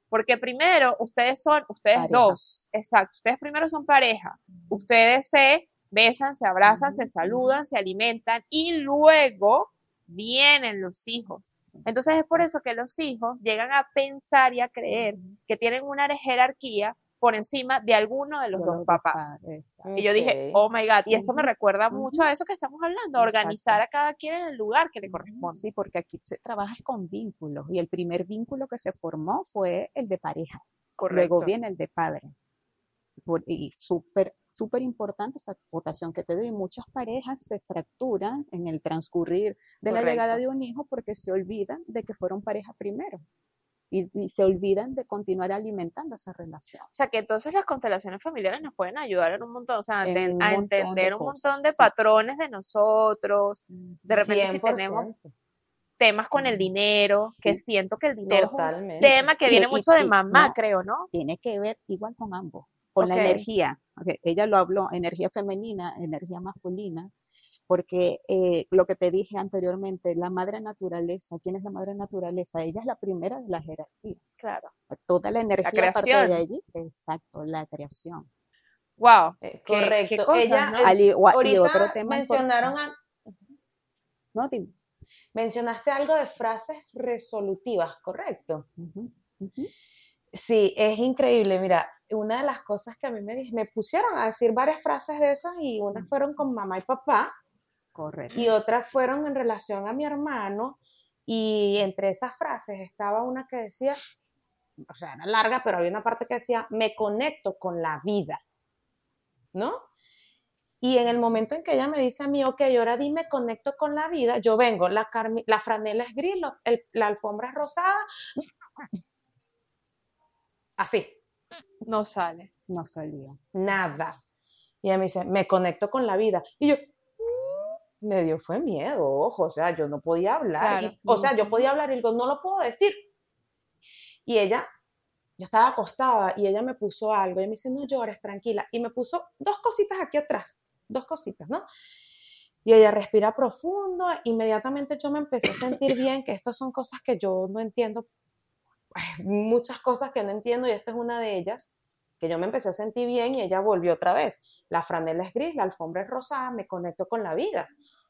Porque primero ustedes son, ustedes Pareja. dos, exacto, ustedes primero son pareja, ustedes se besan, se abrazan, se saludan, se alimentan y luego vienen los hijos. Entonces es por eso que los hijos llegan a pensar y a creer que tienen una jerarquía por encima de alguno de los De dos los dos papás. Y yo dije, oh my God, y esto me recuerda mucho a eso que estamos hablando, organizar Exacto. a cada quien en el lugar que le corresponde. Sí, porque aquí se trabajas con vínculos y el primer vínculo que se formó fue el de pareja. Luego viene el de padre. Y súper, súper importante esa votación que te doy. Muchas parejas se fracturan en el transcurrir de la llegada Correcto. de un hijo porque se olvidan de que fueron pareja primero. Y, y se olvidan de continuar alimentando esa relación. O sea, que entonces las constelaciones familiares nos pueden ayudar en un montón, o sea, a, En un entender un cosas, montón de sí. patrones de nosotros. De repente si 100%. tenemos temas con el dinero, que siento que el dinero es un Totalmente. tema que Y- viene mucho de mamá, no. creo, ¿no? Tiene que ver igual con ambos, con la energía. Ok, Ella lo habló, energía femenina, energía masculina, porque eh, lo que te dije anteriormente, la madre naturaleza, ¿quién es la madre naturaleza? Ella es la primera de la jerarquía. Claro. Toda la energía parte creación. de allí, exacto, la creación. Wow. Eh, Qué- correcto. qué cosas, Ella, ¿no? eh, Al igual- y otro tema mencionaron a- ¿no? Dime. mencionaste algo de frases resolutivas, ¿correcto? Sí, es increíble. Mira, una de las cosas que a mí me, me pusieron a decir varias frases de esas y unas fueron con mamá y papá Correcto. y otras fueron en relación a mi hermano y entre esas frases estaba una que decía, o sea, era larga, pero había una parte que decía, me conecto con la vida, ¿no? Y en el momento en que ella me dice a mí, ok, ahora dime, conecto con la vida, yo vengo, la, la franela es gris, el- la alfombra es rosada, así, No sale. No salió. nada. Y ella me dice, me conecto con la vida. Y yo, me dio fue miedo, ojo, o sea, yo no podía hablar. Claro. y- o sea, yo podía hablar y digo, no lo puedo decir. Y ella, yo estaba acostada y ella me puso algo y me dice, no llores, tranquila. Y me puso dos cositas aquí atrás, dos cositas, ¿no? Y ella respira profundo, inmediatamente yo me empecé a sentir bien, que estas son cosas que yo no entiendo, muchas cosas que no entiendo y esta es una de ellas, que yo me empecé a sentir bien y ella volvió otra vez. La franela es gris, la alfombra es rosada, me conecto con la vida.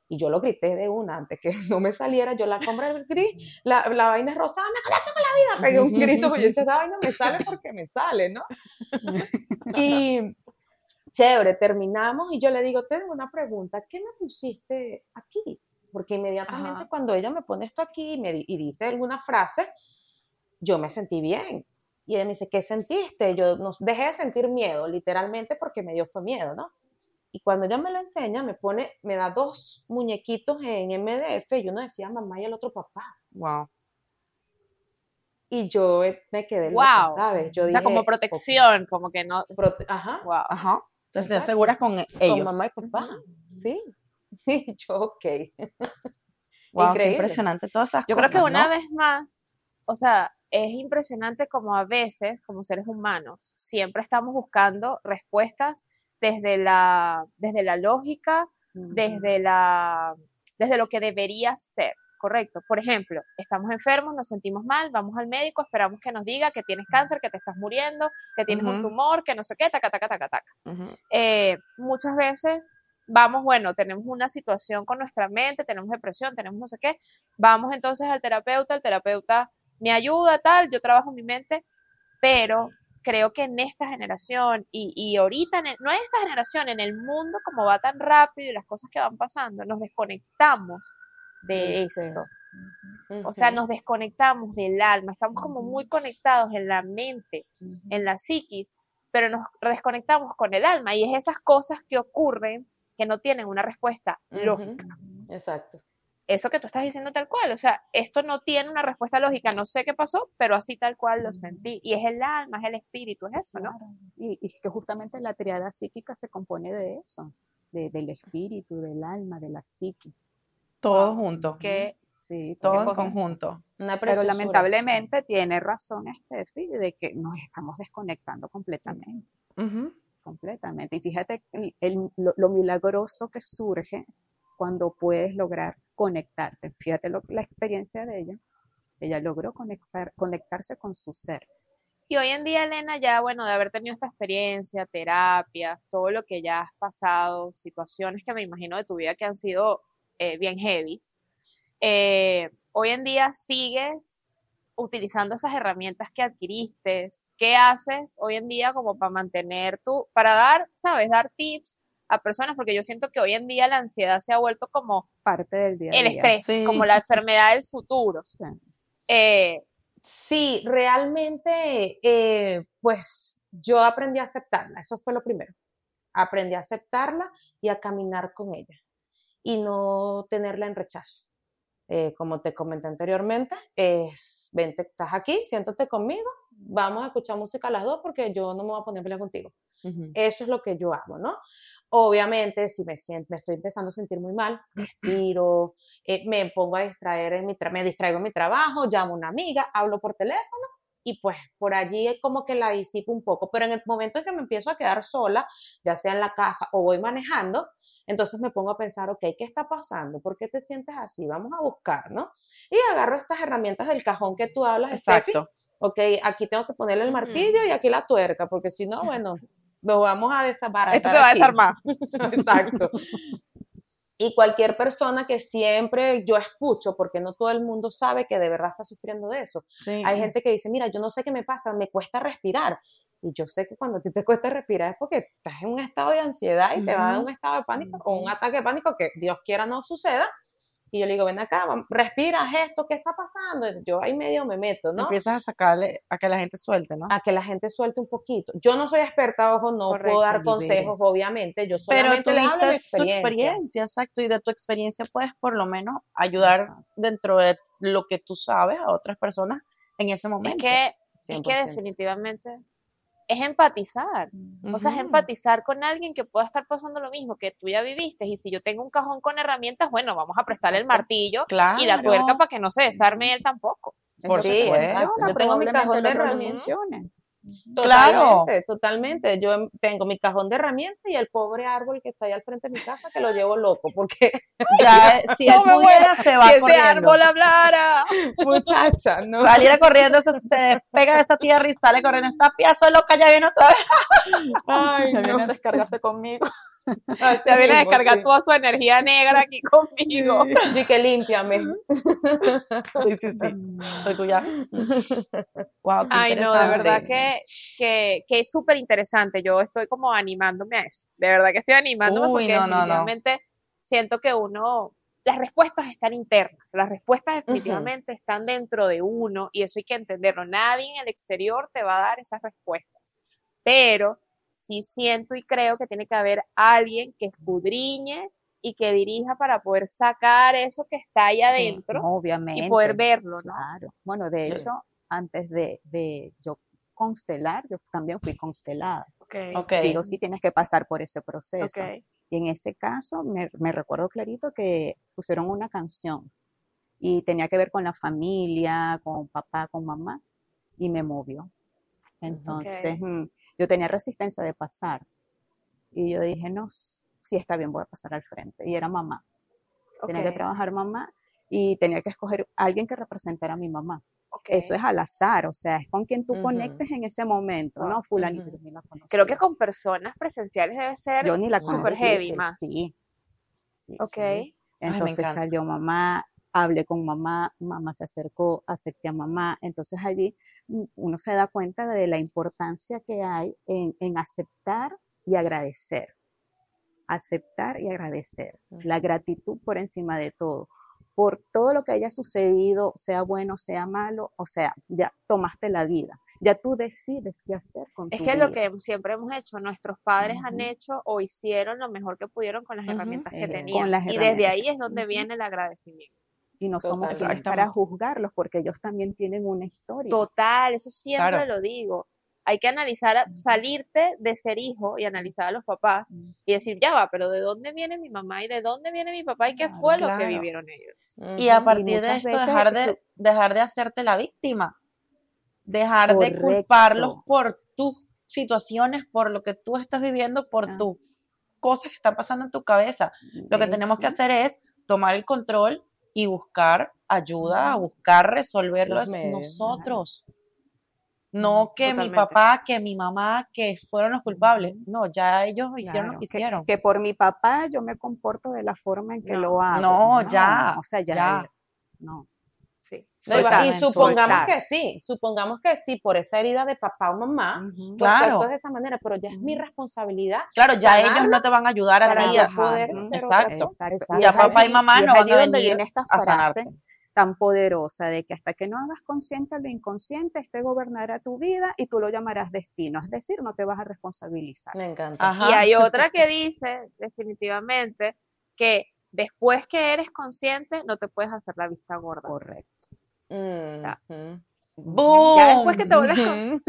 Y yo lo grité de una, antes que (laughs) no me saliera, yo la alfombra es gris, la, la vaina es rosada, me conecto con la vida. Pegué un grito, porque yo decía, esta vaina me sale porque me sale, ¿no? Y chévere, terminamos y yo le digo, te tengo una pregunta, ¿qué me pusiste aquí? porque inmediatamente Ajá. cuando ella me pone esto aquí y, me, y dice alguna frase, yo me sentí bien. Y ella me dice, ¿qué sentiste? Yo no, dejé de sentir miedo, literalmente, porque me dio fue miedo, ¿no? Y cuando ella me lo enseña, me pone, me da dos muñequitos en MDF y uno decía mamá y el otro papá. Wow. Y yo eh, me quedé loca, Wow. ¿sabes? Yo o sea, dije, como protección, como que no. prote- ajá, Wow. Ajá. Entonces te Exacto. aseguras con e- con ellos. mamá y papá. Sí. (laughs) Y yo, ok. Wow, qué Increíble. impresionante todas esas Yo creo cosas, que una ¿no? vez más, o sea, es impresionante como a veces, como seres humanos, siempre estamos buscando respuestas desde la, desde la lógica, desde la, desde lo que debería ser, correcto. Por ejemplo, estamos enfermos, nos sentimos mal, vamos al médico, esperamos que nos diga que tienes cáncer, que te estás muriendo, que tienes un Ujú. tumor, que no sé qué, taca, taca, taca, taca. Ujú. Eh, muchas veces vamos, bueno, tenemos una situación con nuestra mente, tenemos depresión, tenemos no sé qué, vamos entonces al terapeuta, el terapeuta me ayuda, tal, yo trabajo mi mente, pero creo que en esta generación y, y ahorita, en el- no en esta generación, en el mundo como va tan rápido y las cosas que van pasando, nos desconectamos de Sí, sí. esto. O sea, nos desconectamos del alma, estamos como muy conectados en la mente, en la psiquis, pero nos desconectamos con el alma y es esas cosas que ocurren que no tienen una respuesta lógica. Exacto. Eso que tú estás diciendo tal cual, o sea, esto no tiene una respuesta lógica, no sé qué pasó, pero así tal cual lo sentí. Y es el alma, es el espíritu, es eso, ¿no? Claro. Y, y que justamente la triada psíquica se compone de eso, de- del espíritu, del alma, de la psique. Todo junto. Que Sí, Todo en conjunto. Una Pero lamentablemente tiene razón Steffi de que nos estamos desconectando completamente, Ujú. completamente. Y fíjate el- el- lo, lo milagroso que surge cuando puedes lograr conectarte. Fíjate lo- la experiencia de ella. Ella logró conectar, conectarse con su ser. Y hoy en día, Elena, ya, bueno, de haber tenido esta experiencia, terapias, todo lo que ya has pasado, situaciones que me imagino de tu vida que han sido eh, bien heavies, eh, hoy en día sigues utilizando esas herramientas que adquiriste. ¿Qué haces hoy en día como para mantener tu, para dar, sabes, dar tips a personas? Porque yo siento que hoy en día la ansiedad se ha vuelto como Parte del día a el día. estrés, Sí. como la enfermedad del futuro. Sí. Eh, Sí, realmente, eh, pues yo aprendí a aceptarla, eso fue lo primero. Aprendí a aceptarla y a caminar con ella y no tenerla en rechazo. Eh, como te comenté anteriormente, es, vente, estás aquí, siéntate conmigo, vamos a escuchar música las dos porque yo no me voy a poner a pelear Eso es lo que yo hago, ¿no? Obviamente, si me siento, me estoy empezando a sentir muy mal, respiro, eh, me pongo a distraer en mi me distraigo en mi trabajo, llamo a una amiga, hablo por teléfono y pues por allí como que la disipo un poco, pero en el momento en que me empiezo a quedar sola, ya sea en la casa o voy manejando, entonces me pongo a pensar, ok, ¿qué está pasando? ¿Por qué te sientes así? Vamos a buscar, ¿no? Y agarro estas herramientas del cajón que tú hablas, Steffi. Exacto. Ok, aquí tengo que ponerle el martillo y aquí la tuerca, porque si no, (laughs) bueno, lo vamos a desbaratar. esto se va a desarmar. (laughs) (laughs) Exacto. Y cualquier persona que siempre yo escucho, porque no todo el mundo sabe que de verdad está sufriendo de eso. Sí. Hay gente que dice, mira, yo no sé qué me pasa, me cuesta respirar. Y yo sé que cuando a ti te cuesta respirar es porque estás en un estado de ansiedad y te va a dar un estado de pánico o un ataque de pánico que Dios quiera no suceda. Y yo le digo, ven acá, vam- respira haz esto, ¿qué está pasando? Y yo ahí medio me meto, ¿no? Empiezas a sacarle, a que la gente suelte, ¿no? a que la gente suelte un poquito. Yo no soy experta, ojo, no Correcto, puedo dar consejos, obviamente. Yo Pero solamente les hablo de tuviste tu experiencia. experiencia, exacto, y de tu experiencia puedes por lo menos ayudar Exacto. dentro de lo que tú sabes a otras personas en ese Es momento. que, es que 100%. definitivamente es empatizar. O sea, es empatizar con alguien que pueda estar pasando lo mismo que tú ya viviste. Y si yo tengo un cajón con herramientas, bueno, vamos a prestarle el martillo Claro. y la tuerca para que no se desarme él tampoco. Por Sí, Yo tengo mi cajón el de herramientas. Funcione. Claro. Totalmente, totalmente. Yo em- tengo mi cajón de herramientas y el pobre árbol que está ahí al frente de mi casa que lo llevo loco, porque (laughs) Ya, si (laughs) él No pudiera, se va corriendo. hablara. (laughs) muchacha, no. Saliera corriendo, se, se despega de esa tierra y sale corriendo. Esta pieza loca ya viene otra vez. Ay, no. viene a descargarse conmigo. (laughs) Se viene a descargar sí. toda su energía negra aquí (laughs) conmigo. Y que límpiame. (laughs) Sí, sí, sí. Soy tuya. Wow, qué Ay, no, de verdad que, que, que es súper interesante. Yo estoy como animándome a eso. De verdad que estoy animándome Uy, porque no, no, siento que uno, las respuestas están internas, las respuestas definitivamente están dentro de uno y eso hay que entenderlo. Nadie en el exterior te va a dar esas respuestas, pero sí siento y creo que tiene que haber alguien que escudriñe y que dirija para poder sacar eso que está ahí adentro Obviamente. y poder verlo, ¿no? Claro. Bueno, de Sí. hecho, antes de, de yo constelar, yo también fui constelada. Ok, Ok. Sí o sí tienes que pasar por ese proceso. ok. Y en ese caso me, me recuerdo clarito que pusieron una canción y tenía que ver con la familia, con papá, con mamá, y me movió. Entonces, mm, yo tenía resistencia de pasar. Y yo dije, no, sí está bien, voy a pasar al frente. Y era mamá. Tenía que trabajar mamá y tenía que escoger a alguien que representara a mi mamá. ok. Eso es al azar, o sea, es con quien tú Ujú. conectes en ese momento, ¿no? Fulanito, Ujú. yo ni la Creo que con personas presenciales debe ser yo ni la súper conocía, heavy sí, más. Sí. sí, Ok. sí. Entonces salió mamá, hablé con mamá, mamá se acercó, acepté a mamá. Entonces allí mm, uno se da cuenta de la importancia que hay en, en aceptar y agradecer. Aceptar y agradecer. La gratitud por encima de todo. Por todo lo que haya sucedido, sea bueno, sea malo, o sea, ya tomaste la vida. Ya tú decides qué hacer con Es tu que lo vida. que siempre hemos hecho, nuestros padres han hecho o hicieron lo mejor que pudieron con las herramientas que tenían. y desde ahí es donde viene el agradecimiento. Y no somos quienes para juzgarlos porque ellos también tienen una historia. Total, eso siempre Claro. lo digo. Hay que analizar, a- salirte de ser hijo y analizar a los papás Mm. y decir, ya va, pero ¿de dónde viene mi mamá y de dónde viene mi papá y qué Claro, fue lo que claro. vivieron ellos? Y a partir de muchas esto, dejar de, su- dejar de hacerte la víctima. Dejar de Correcto. culparlos por tus situaciones, por lo que tú estás viviendo, por Ah. tus cosas que están pasando en tu cabeza. Lo que tenemos que Eso. hacer es tomar el control y buscar ayuda, Ujú. buscar resolverlo nosotros. No que mi papá, que mi mamá, que fueron los culpables. No, ya ellos hicieron lo que hicieron. Que, por mi papá yo me comporto de la forma en que No. lo hago. No, ya, O sea, ya. No. Sí. No, y va- Soltar, y supongamos soltar. que sí, supongamos que sí, por esa herida de papá o mamá, Ujú. pues Claro. de esa manera, pero ya es mi responsabilidad Claro, ya ellos no te van a ayudar a ti. Exacto. Exacto. Ya papá y mamá y no van a venir esta a frase sanarte. tan poderosa de que hasta que no hagas consciente lo inconsciente, este gobernará tu vida y tú lo llamarás destino. Es decir, no te vas a responsabilizar. Me encanta. Ajá. Y hay otra (laughs) que dice, definitivamente, que después que eres consciente, no te puedes hacer la vista gorda. Correcto. sea, Ujú. ¡Boom! Ya después que te vuelves con...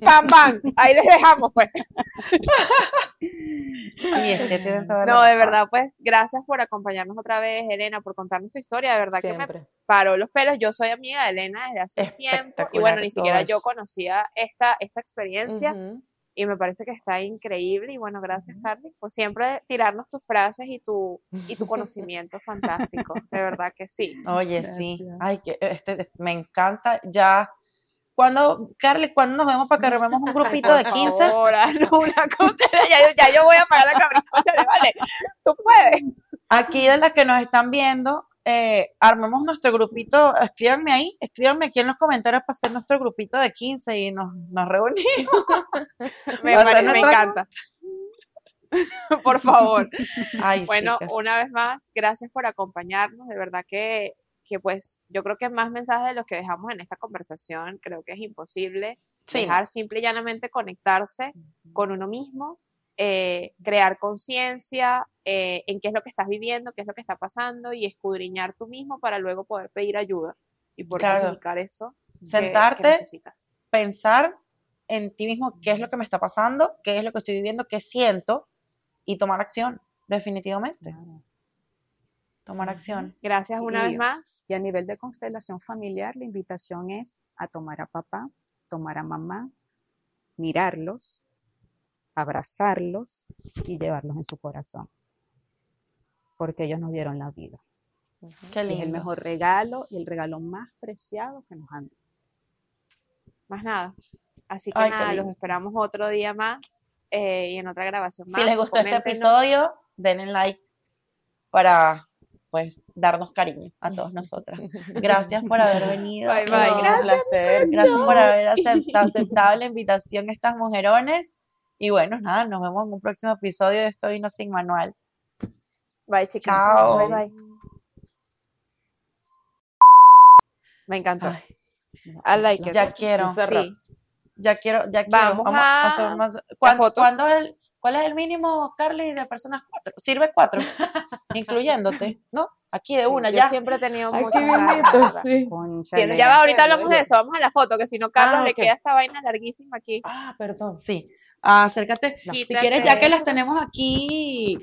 ¡Pam, (laughs) pam! Ahí les dejamos, pues. (laughs) Sí, es que tienen toda la No, de razón. verdad, pues, gracias por acompañarnos otra vez, Elena, por contarnos tu historia. De verdad que me Siempre. paró los pelos. Yo soy amiga de Elena desde hace tiempo. Y bueno, ni siquiera yo conocía esta, esta experiencia. Ujú. Y me parece que está increíble. Y bueno, gracias, Carly, por siempre tirarnos tus frases y tu, y tu (laughs) conocimiento fantástico. De verdad que sí. Oye, sí. Ay, que este, me encanta. Ya. Cuando, Carly, ¿cuándo nos vemos para que armemos un grupito de 15? Ahora, no, una cosa, (laughs) ya, yo- ya yo voy a pagar la cabrita. Vale, tú puedes. Aquí de las que nos están viendo, eh, armemos nuestro grupito. Escríbanme ahí, escríbanme aquí en los comentarios para hacer nuestro grupito de 15 y nos, nos reunimos. (laughs) Me, me encanta. (laughs) Por favor. (laughs) Ay, sí, Bueno, que- una vez más, gracias por acompañarnos. De verdad que, que pues yo creo que más mensajes de los que dejamos en esta conversación, creo que es imposible sí, dejar simple y llanamente conectarse con uno mismo, eh, crear conciencia eh, en qué es lo que estás viviendo, qué es lo que está pasando y escudriñar tú mismo para luego poder pedir ayuda y poder Claro. comunicar eso que- que Sentarte, necesitas. pensar en ti mismo qué es lo que me está pasando, qué es lo que estoy viviendo, qué siento y tomar acción, definitivamente. Tomar acción. Gracias una Y- vez más. Y a nivel de constelación familiar, la invitación es a tomar a papá, tomar a mamá, mirarlos, abrazarlos y llevarlos en su corazón. Porque ellos nos dieron la vida. Qué Y es el lindo. mejor regalo y el regalo más preciado que nos han dado. Más nada. Así que Ay, nada, los lindo. esperamos otro día más eh, y en otra grabación más. Si les gustó este episodio, denle like para pues darnos cariño a todos (laughs) nosotras. Gracias por haber venido. Bye, bye. No, un Gracias, placer. Gracias por haber aceptado, (laughs) aceptado la invitación a estas mujerones. Y bueno, nada, nos vemos en un próximo episodio de Esto Vino Sin Manual. Bye, chicas. Bye, bye. Me encantó. Ay. Like. Ya quiero. Sí. Ya quiero, ya quiero. Vamos, vamos a... a hacer más. ¿Cuándo, ¿Cuál es el mínimo, Carly, de personas cuatro? Sirve cuatro, (laughs) incluyéndote, ¿no? Aquí de una, Yo ya. siempre he tenido ganas. sí. Cónchale. Ya va, ahorita hablamos de eso. Vamos a la foto, que si no, Carlos Ah, le queda esta vaina larguísima aquí. Ah, perdón. Sí, acércate. Si quieres, ya que las tenemos aquí,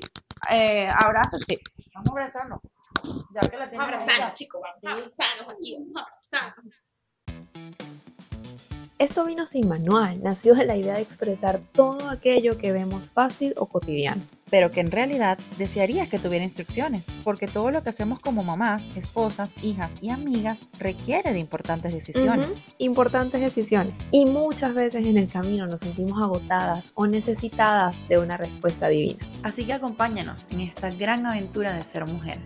eh, abrazos, sí. Vamos a abrazarnos. Ya que la tenemos ya. chicos, abrazarnos aquí, vamos a abrazarnos. Esto vino sin manual, nació de la idea de expresar todo aquello que vemos fácil o cotidiano. Pero que en realidad desearías que tuviera instrucciones, porque todo lo que hacemos como mamás, esposas, hijas y amigas requiere de importantes decisiones. Importantes decisiones. Y muchas veces en el camino nos sentimos agotadas o necesitadas de una respuesta divina. Así que acompáñanos en esta gran aventura de ser mujer.